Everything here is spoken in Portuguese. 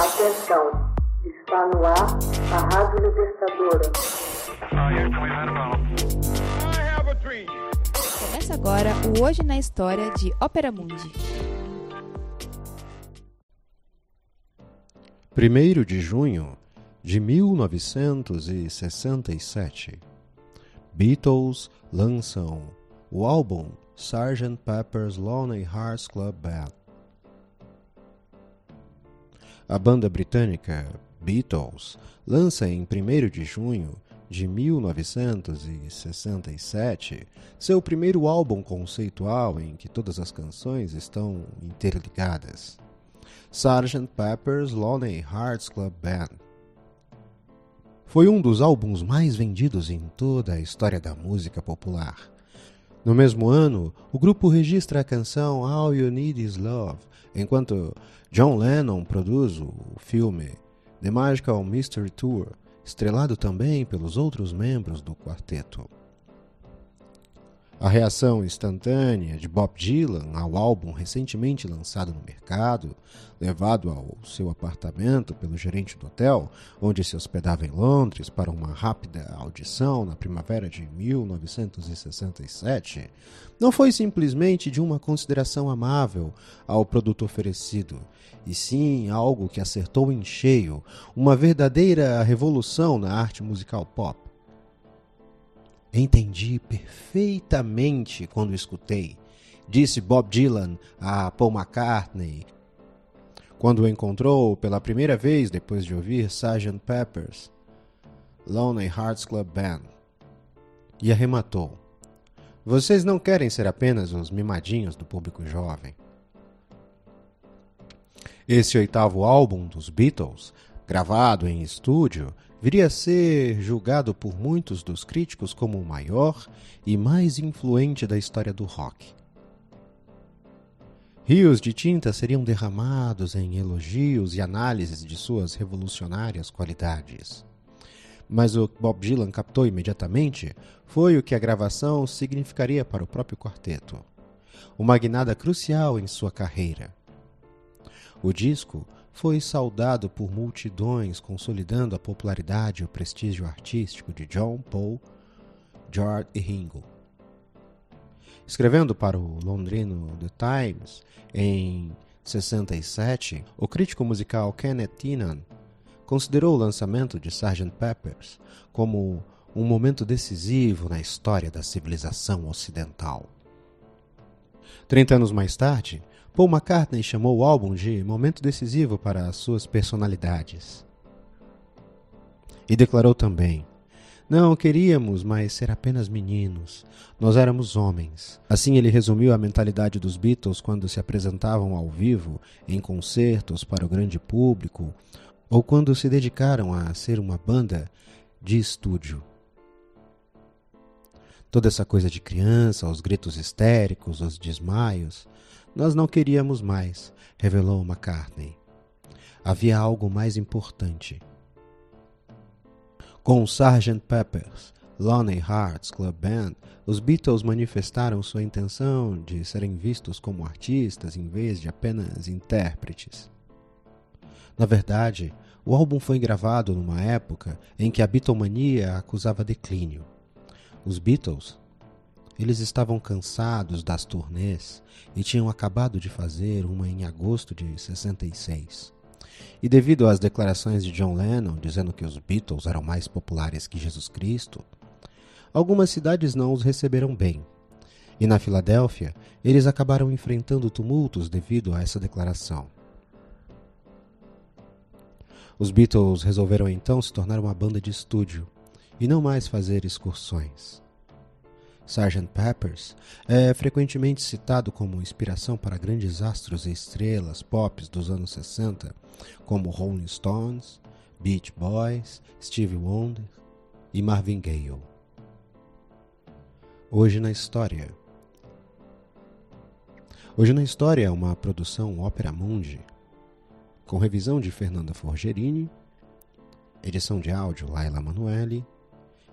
Atenção, está no ar a Rádio Libertadora. Começa agora o Hoje na História de Ópera Mundi. 1 de junho de 1967, Beatles lançam o álbum Sgt. Pepper's Lonely Hearts Club Band. A banda britânica Beatles lança em 1 de junho de 1967 seu primeiro álbum conceitual em que todas as canções estão interligadas. Sgt. Pepper's Lonely Hearts Club Band. Foi um dos álbuns mais vendidos em toda a história da música popular. No mesmo ano, o grupo registra a canção All You Need Is Love, enquanto John Lennon produz o filme The Magical Mystery Tour, estrelado também pelos outros membros do quarteto. A reação instantânea de Bob Dylan ao álbum recentemente lançado no mercado, levado ao seu apartamento pelo gerente do hotel, onde se hospedava em Londres para uma rápida audição na primavera de 1967, não foi simplesmente de uma consideração amável ao produto oferecido, e sim algo que acertou em cheio, uma verdadeira revolução na arte musical pop. Entendi perfeitamente quando escutei, disse Bob Dylan a Paul McCartney quando o encontrou pela primeira vez depois de ouvir Sgt. Pepper's Lonely Hearts Club Band. E arrematou: Vocês não querem ser apenas os mimadinhos do público jovem. Esse oitavo álbum dos Beatles, gravado em estúdio, viria a ser julgado por muitos dos críticos como o maior e mais influente da história do rock. Rios de tinta seriam derramados em elogios e análises de suas revolucionárias qualidades. Mas o que Bob Dylan captou imediatamente foi o que a gravação significaria para o próprio quarteto. Uma guinada crucial em sua carreira. O disco foi saudado por multidões, consolidando a popularidade e o prestígio artístico de John, Paul, George e Ringo. Escrevendo para o londrino The Times em 67, o crítico musical Kenneth Tynan considerou o lançamento de Sgt. Peppers como um momento decisivo na história da civilização ocidental. Trinta anos mais tarde, Paul McCartney chamou o álbum de momento decisivo para as suas personalidades. E declarou também: Não queríamos mais ser apenas meninos, nós éramos homens. Assim ele resumiu a mentalidade dos Beatles quando se apresentavam ao vivo, em concertos para o grande público, ou quando se dedicaram a ser uma banda de estúdio. Toda essa coisa de criança, os gritos histéricos, os desmaios, nós não queríamos mais, revelou McCartney. Havia algo mais importante. Com o Sgt. Pepper's Lonely Hearts Club Band, os Beatles manifestaram sua intenção de serem vistos como artistas em vez de apenas intérpretes. Na verdade, o álbum foi gravado numa época em que a Beatlemania acusava declínio. Os Beatles eles estavam cansados das turnês e tinham acabado de fazer uma em agosto de 66. E devido às declarações de John Lennon dizendo que os Beatles eram mais populares que Jesus Cristo, algumas cidades não os receberam bem. E na Filadélfia, eles acabaram enfrentando tumultos devido a essa declaração. Os Beatles resolveram então se tornar uma banda de estúdio e não mais fazer excursões. Sgt. Peppers é frequentemente citado como inspiração para grandes astros e estrelas pop dos anos 60, como Rolling Stones, Beach Boys, Stevie Wonder e Marvin Gaye. Hoje na História Hoje na História é uma produção Ópera Mundi, com revisão de Fernanda Forgerini, edição de áudio Laila Manuelle